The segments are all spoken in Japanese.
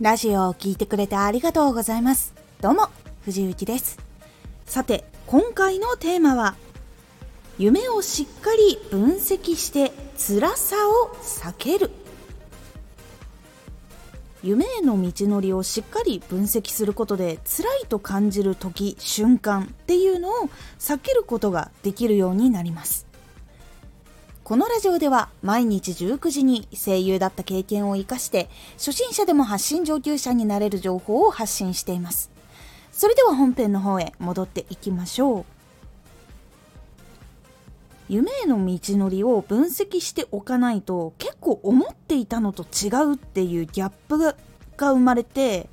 ラジオを聴いてくれてありがとうございます。どうも藤幸です。さて今回のテーマは夢をしっかり分析して辛さを避ける。夢への道のりをしっかり分析することで辛いと感じる時瞬間っていうのを避けることができるようになります。このラジオでは毎日19時に声優だった経験を生かして初心者でも発信上級者になれる情報を発信しています。それでは本編の方へ戻っていきましょう。夢への道のりを分析しておかないと結構思っていたのと違うっていうギャップが生まれて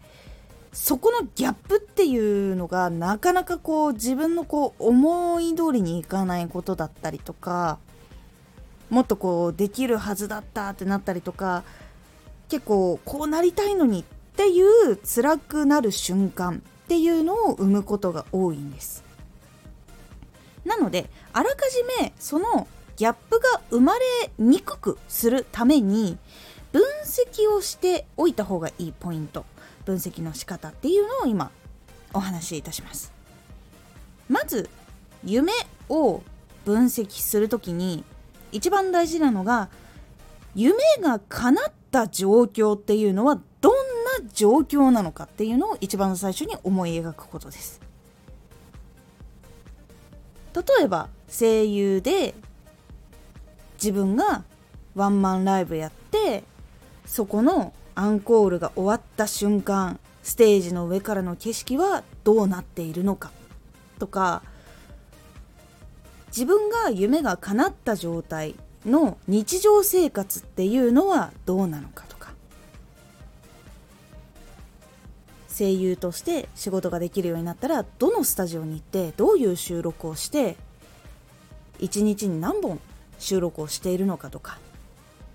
そこのギャップっていうのがなかなかこう自分のこう思い通りにいかないことだったりとかもっとこうできるはずだったってなったりとか結構こうなりたいのにっていう辛くなる瞬間っていうのを生むことが多いんです。なのであらかじめそのギャップが生まれにくくするために分析をしておいた方がいいポイント分析の仕方っていうのを今お話しいたします。まず夢を分析する時に一番大事なのが夢が叶った状況っていうのはどんな状況なのかっていうのを一番最初に思い描くことです。例えば声優で自分がワンマンライブやってそこのアンコールが終わった瞬間ステージの上からの景色はどうなっているのかとか自分が夢が叶った状態の日常生活っていうのはどうなのかとか。声優として仕事ができるようになったらどのスタジオに行ってどういう収録をして1日に何本収録をしているのかとか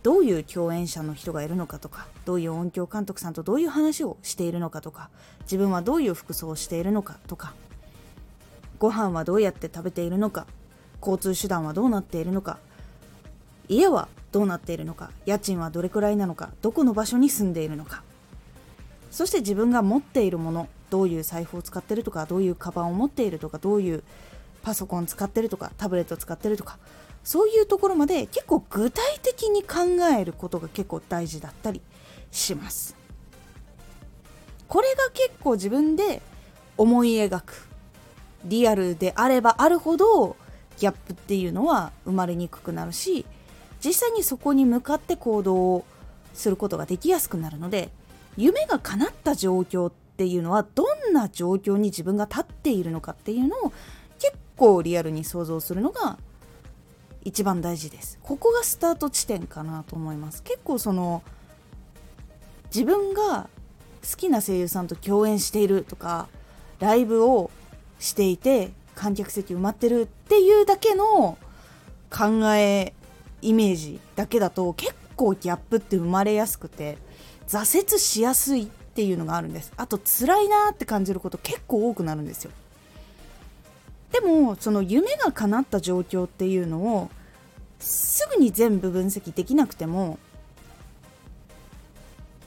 どういう共演者の人がいるのかとかどういう音響監督さんとどういう話をしているのかとか自分はどういう服装をしているのかとかご飯はどうやって食べているのか交通手段はどうなっているのか家はどうなっているのか家賃はどれくらいなのかどこの場所に住んでいるのか。そして自分が持っているものどういう財布を使ってるとかどういうカバンを持っているとかどういうパソコン使ってるとかタブレット使ってるとかそういうところまで結構具体的に考えることが結構大事だったりします。これが結構自分で思い描くリアルであればあるほどギャップっていうのは生まれにくくなるし実際にそこに向かって行動をすることができやすくなるので夢が叶った状況っていうのはどんな状況に自分が立っているのかっていうのを結構リアルに想像するのが一番大事です。ここがスタート地点かなと思います。結構その自分が好きな声優さんと共演しているとかライブをしていて観客席埋まってるっていうだけの考えイメージだけだと結構ギャップって生まれやすくて挫折しやすいっていうのがあるんです。あと辛いなって感じること結構多くなるんですよ。でもその夢が叶った状況っていうのをすぐに全部分析できなくても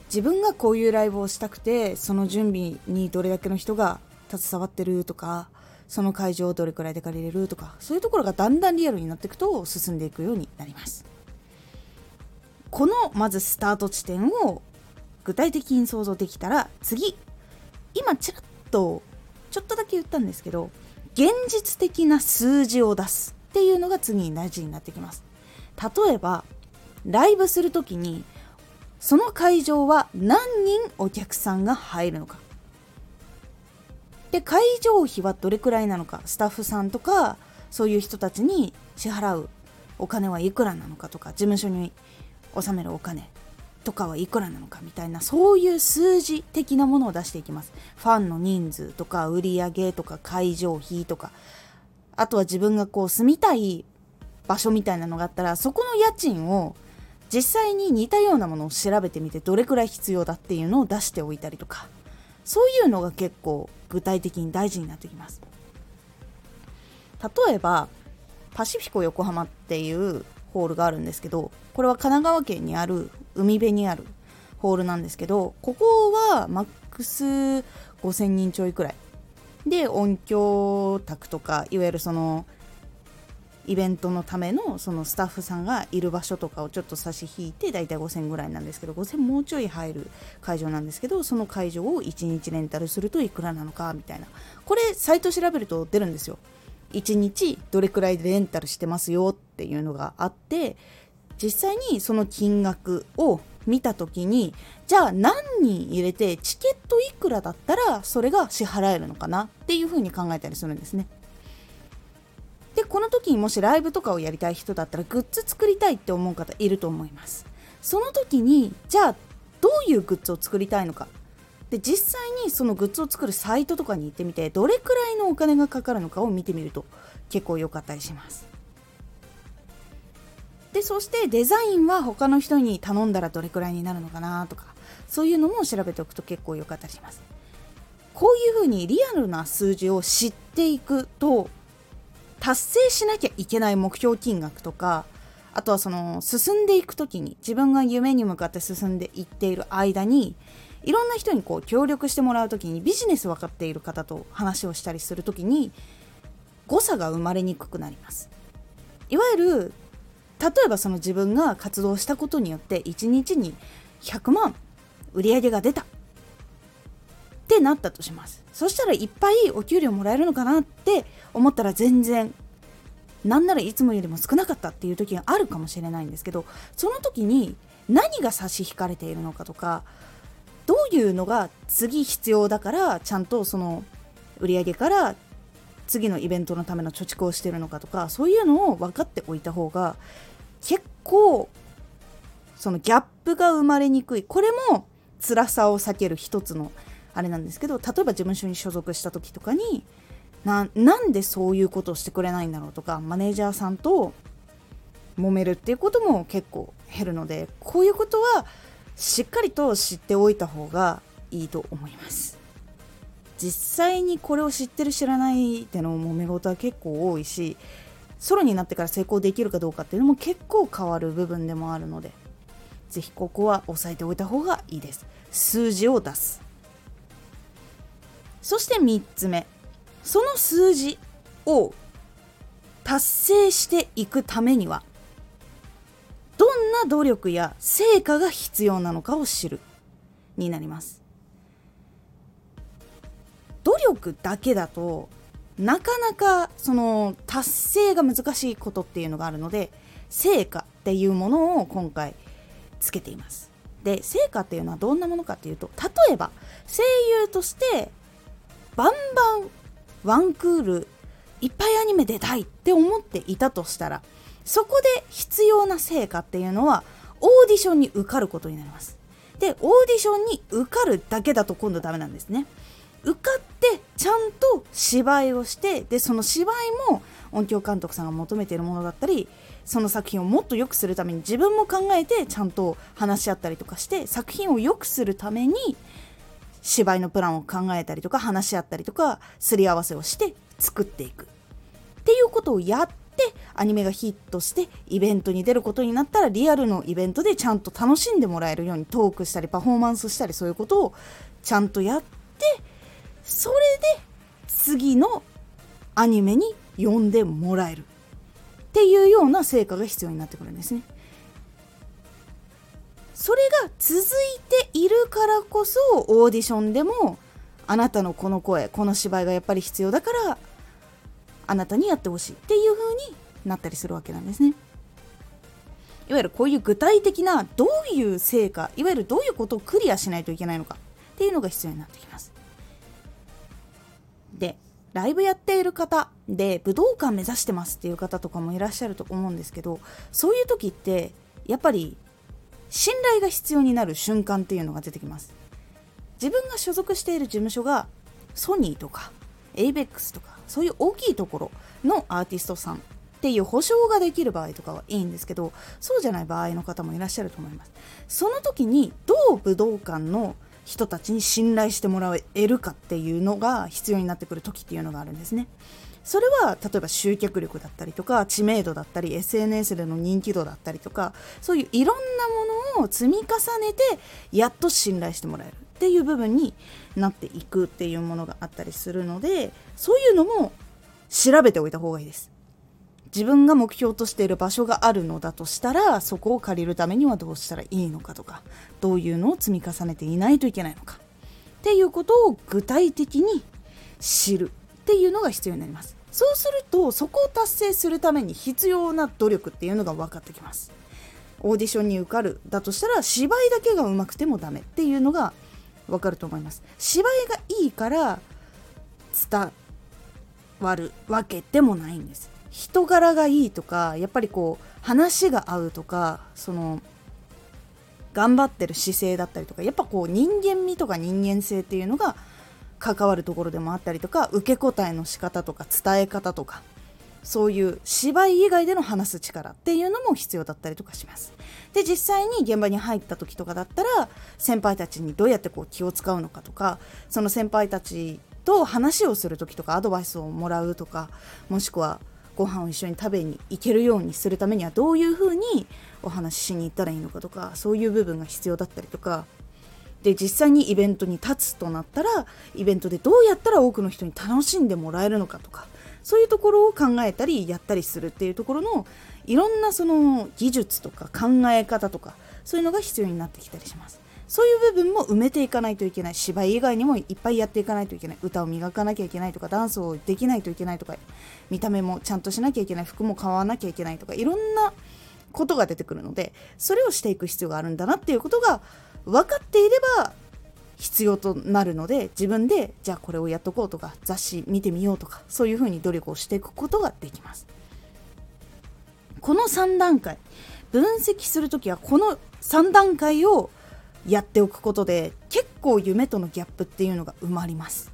自分がこういうライブをしたくてその準備にどれだけの人が携わってるとかその会場どれくらいで借りれるとかそういうところがだんだんリアルになっていくと進んでいくようになります。このまずスタート地点を具体的に想像できたら次今ちらっとちょっとだけ言ったんですけど現実的な数字を出すっていうのが次に大事になってきます。例えばライブする時にその会場は何人お客さんが入るのか。で会場費はどれくらいなのかスタッフさんとかそういう人たちに支払うお金はいくらなのかとか事務所に納めるお金とかはいくらなのかみたいなそういう数字的なものを出していきます。ファンの人数とか売り上げとか会場費とかあとは自分がこう住みたい場所みたいなのがあったらそこの家賃を実際に似たようなものを調べてみてどれくらい必要だっていうのを出しておいたりとか。そういうのが結構具体的に大事になってきます。例えばパシフィコ横浜っていうホールがあるんですけどこれは神奈川県にある海辺にあるホールなんですけどここはマックス5000人ちょいくらい。で音響卓とかいわゆるそのイベントのためのそのスタッフさんがいる場所とかをちょっと差し引いて大体5000ぐらいなんですけど5000もうちょい入る会場なんですけどその会場を1日レンタルするといくらなのかみたいなこれサイト調べると出るんですよ1日どれくらいレンタルしてますよっていうのがあって実際にその金額を見た時にじゃあ何人入れてチケットいくらだったらそれが支払えるのかなっていうふうに考えたりするんですね。この時にもしライブとかをやりたい人だったらグッズ作りたいって思う方いると思います。その時にじゃあどういうグッズを作りたいのかで実際にそのグッズを作るサイトとかに行ってみてどれくらいのお金がかかるのかを見てみると結構良かったりします。でそしてデザインは他の人に頼んだらどれくらいになるのかなとかそういうのも調べておくと結構良かったりしますこういうふうにリアルな数字を知っていくと達成しなきゃいけない目標金額とかあとはその進んでいく時に自分が夢に向かって進んでいっている間にいろんな人にこう協力してもらう時にビジネス分かっている方と話をしたりする時に誤差が生まれにくくなります。いわゆる例えばその自分が活動したことによって1日に100万売り上げが出た。ってなったとします。そしたらいっぱいお給料もらえるのかなって思ったら全然なんならいつもよりも少なかったっていう時があるかもしれないんですけどその時に何が差し引かれているのかとかどういうのが次必要だからちゃんとその売り上げから次のイベントのための貯蓄をしてるのかとかそういうのを分かっておいた方が結構そのギャップが生まれにくい。これも辛さを避ける一つのあれなんですけど例えば事務所に所属した時とかになんでそういうことをしてくれないんだろうとかマネージャーさんと揉めるっていうことも結構減るのでこういうことはしっかりと知っておいた方がいいと思います。実際にこれを知ってる知らないっての揉め事は結構多いしソロになってから成功できるかどうかっていうのも結構変わる部分でもあるので是非ここは押さえておいた方がいいです数字を出すそして3つ目。その数字を達成していくためにはどんな努力や成果が必要なのかを知る。になります。努力だけだとなかなかその達成が難しいことっていうのがあるので成果っていうものを今回つけています。で成果っていうのはどんなものかっていうと例えば声優としてバンバンワンクールいっぱいアニメ出たいって思っていたとしたらそこで必要な成果っていうのはオーディションに受かることになります。でオーディションに受かるだけだと今度ダメなんですね。受かってちゃんと芝居をしてでその芝居も音響監督さんが求めているものだったりその作品をもっと良くするために自分も考えてちゃんと話し合ったりとかして作品を良くするために芝居のプランを考えたりとか話し合ったりとかすり合わせをして作っていくっていうことをやってアニメがヒットしてイベントに出ることになったらリアルのイベントでちゃんと楽しんでもらえるようにトークしたりパフォーマンスしたりそういうことをちゃんとやってそれで次のアニメに呼んでもらえるっていうような成果が必要になってくるんですね。それが続いているからこそオーディションでもあなたのこの声この芝居がやっぱり必要だからあなたにやってほしいっていう風になったりするわけなんですね。いわゆるこういう具体的などういう成果いわゆるどういうことをクリアしないといけないのかっていうのが必要になってきます。でライブやっている方で武道館目指してますっていう方とかもいらっしゃると思うんですけどそういう時ってやっぱり信頼が必要になる瞬間っていうのが出てきます自分が所属している事務所がソニーとか ABEX とかそういう大きいところのアーティストさんっていう保証ができる場合とかはいいんですけどそうじゃない場合の方もいらっしゃると思いますその時にどう武道館の人たちに信頼してもらえるかっていうのが必要になってくる時っていうのがあるんですね。それは例えば集客力だったりとか知名度だったり SNS での人気度だったりとかそういういろんなものを積み重ねてやっと信頼してもらえるっていう部分になっていくっていうものがあったりするのでそういうのも調べておいた方がいいです。自分が目標としている場所があるのだとしたらそこを借りるためにはどうしたらいいのかとかどういうのを積み重ねていないといけないのかっていうことを具体的に知るっていうのが必要になります。そうするとそこを達成するために必要な努力っていうのが分かってきます。オーディションに受かるだとしたら芝居だけが上手くてもダメっていうのが分かると思います。芝居がいいから伝わるわけでもないんです。人柄がいいとかやっぱりこう話が合うとかその頑張ってる姿勢だったりとかやっぱこう人間味とか人間性っていうのが関わるところでもあったりとか受け答えの仕方とか伝え方とかそういう芝居以外での話す力っていうのも必要だったりとかします。で実際に現場に入った時とかだったら先輩たちにどうやってこう気を使うのかとかその先輩たちと話をする時とかアドバイスをもらうとかもしくはご飯を一緒に食べに行けるようにするためにはどういうふうにお話ししに行ったらいいのかとかそういう部分が必要だったりとかで実際にイベントに立つとなったらイベントでどうやったら多くの人に楽しんでもらえるのかとかそういうところを考えたりやったりするっていうところのいろんなその技術とか考え方とかそういうのが必要になってきたりします。そういう部分も埋めていかないといけない。芝居以外にもいっぱいやっていかないといけない。歌を磨かなきゃいけないとかダンスをできないといけないとか見た目もちゃんとしなきゃいけない。服も買わなきゃいけないとかいろんなことが出てくるのでそれをしていく必要があるんだなっていうことが分かっていれば必要となるので自分でじゃあこれをやっとこうとか雑誌見てみようとかそういうふうに努力をしていくことができます。この3段階分析する時はこの3段階をやっておくことで結構夢とのギャップっていうのが埋まります。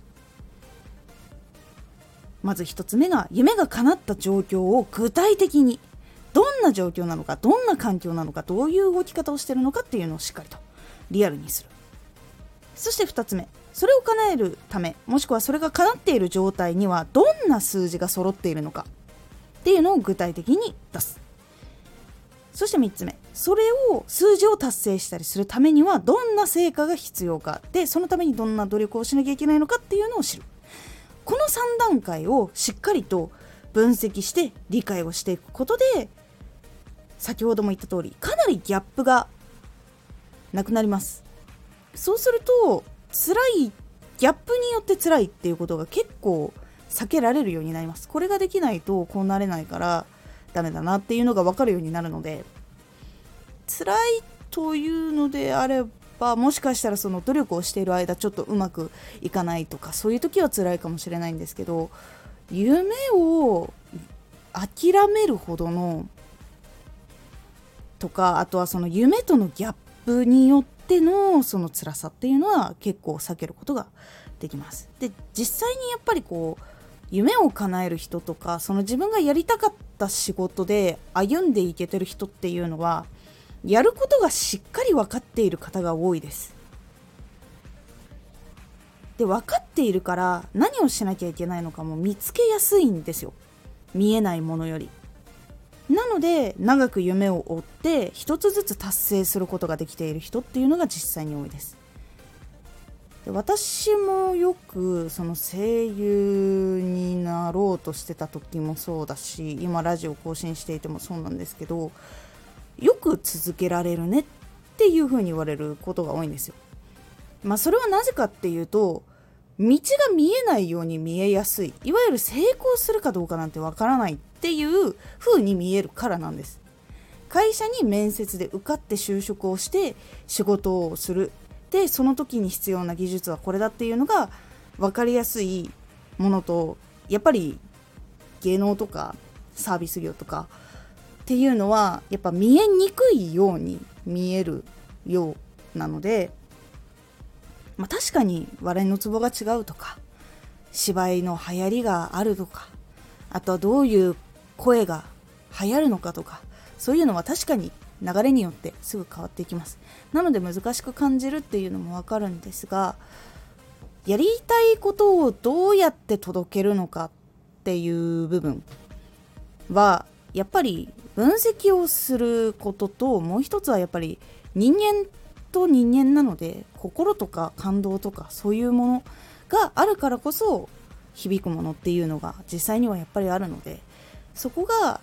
まず1つ目が夢が叶った状況を具体的にどんな状況なのかどんな環境なのかどういう動き方をしてるのかっていうのをしっかりとリアルにする。そして2つ目。それを叶えるためもしくはそれが叶っている状態にはどんな数字が揃っているのか。っていうのを具体的に出す。そして3つ目。それを数字を達成したりするためにはどんな成果が必要か。でそのためにどんな努力をしなきゃいけないのかっていうのを知る。この3段階をしっかりと分析して理解をしていくことで先ほども言った通りかなりギャップがなくなります。そうすると辛いギャップによって辛いっていうことが結構避けられるようになります。これができないとこうなれないからダメだなっていうのが分かるようになるので。辛いというのであればもしかしたらその努力をしている間ちょっとうまくいかないとかそういう時は辛いかもしれないんですけど夢を諦めるほどのとかあとはその夢とのギャップによってのその辛さっていうのは結構避けることができます。で実際にやっぱりこう夢を叶える人とかその自分がやりたかった仕事で歩んでいけてる人っていうのはやることがしっかり分かっている方が多いです。で分かっているから何をしなきゃいけないのかも見つけやすいんですよ。見えないものより。なので長く夢を追って一つずつ達成することができている人っていうのが実際に多いですで私もよくその声優になろうとしてた時もそうだし今ラジオ更新していてもそうなんですけどよく続けられるねっていう風に言われることが多いんですよ。まあそれはなぜかっていうと道が見えないように見えやすいいわゆる成功するかどうかなんてわからないっていう風に見えるからなんです。会社に面接で受かって就職をして仕事をするでその時に必要な技術はこれだっていうのが分かりやすいものとやっぱり芸能とかサービス業とかっていうのはやっぱ見えにくいように見えるようなので、まあ、確かに笑いのツボが違うとか芝居の流行りがあるとかあとはどういう声が流行るのかとかそういうのは確かに流れによってすぐ変わっていきます。なので難しく感じるっていうのもわかるんですがやりたいことをどうやって届けるのかっていう部分はやっぱり分析をすることともう一つはやっぱり人間と人間なので心とか感動とかそういうものがあるからこそ響くものっていうのが実際にはやっぱりあるのでそこが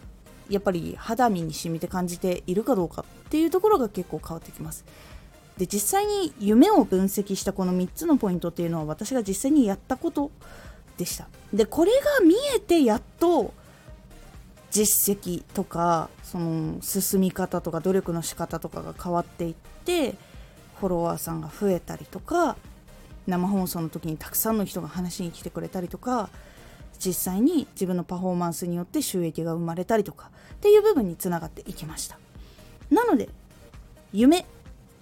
やっぱり肌身に染みて感じているかどうかっていうところが結構変わってきます。で実際に夢を分析したこの3つのポイントっていうのは私が実際にやったことでした。でこれが見えてやっと実績とかその進み方とか努力の仕方とかが変わっていってフォロワーさんが増えたりとか生放送の時にたくさんの人が話に来てくれたりとか実際に自分のパフォーマンスによって収益が生まれたりとかっていう部分につながっていきました。なので夢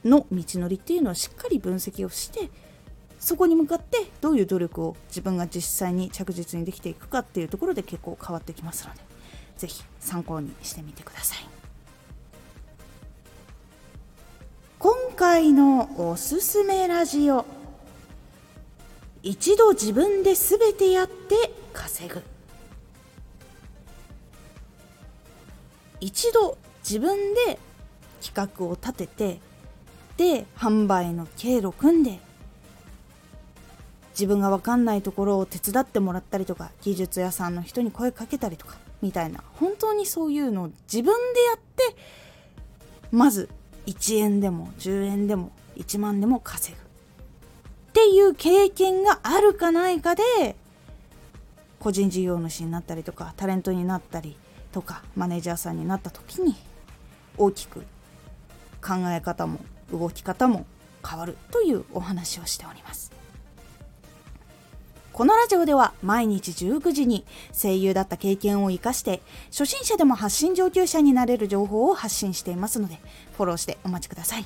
の道のりっていうのはしっかり分析をしてそこに向かってどういう努力を自分が実際に着実にできていくかっていうところで結構変わってきますので是非参考にしてみてください。今回のおすすめラジオ一度自分で全てやって稼ぐ。一度自分で企画を立ててで販売の経路組んで自分が分かんないところを手伝ってもらったりとか技術屋さんの人に声かけたりとかみたいな本当にそういうのを自分でやってまず1円でも10円でも1万でも稼ぐ。っていう経験があるかないかで個人事業主になったりとかタレントになったりとかマネージャーさんになった時に大きく考え方も動き方も変わるというお話をしております。このラジオでは毎日19時に声優だった経験を生かして初心者でも発信上級者になれる情報を発信していますのでフォローしてお待ちください。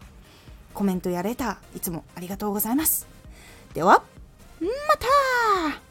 コメントやレター、いつもありがとうございます。では、また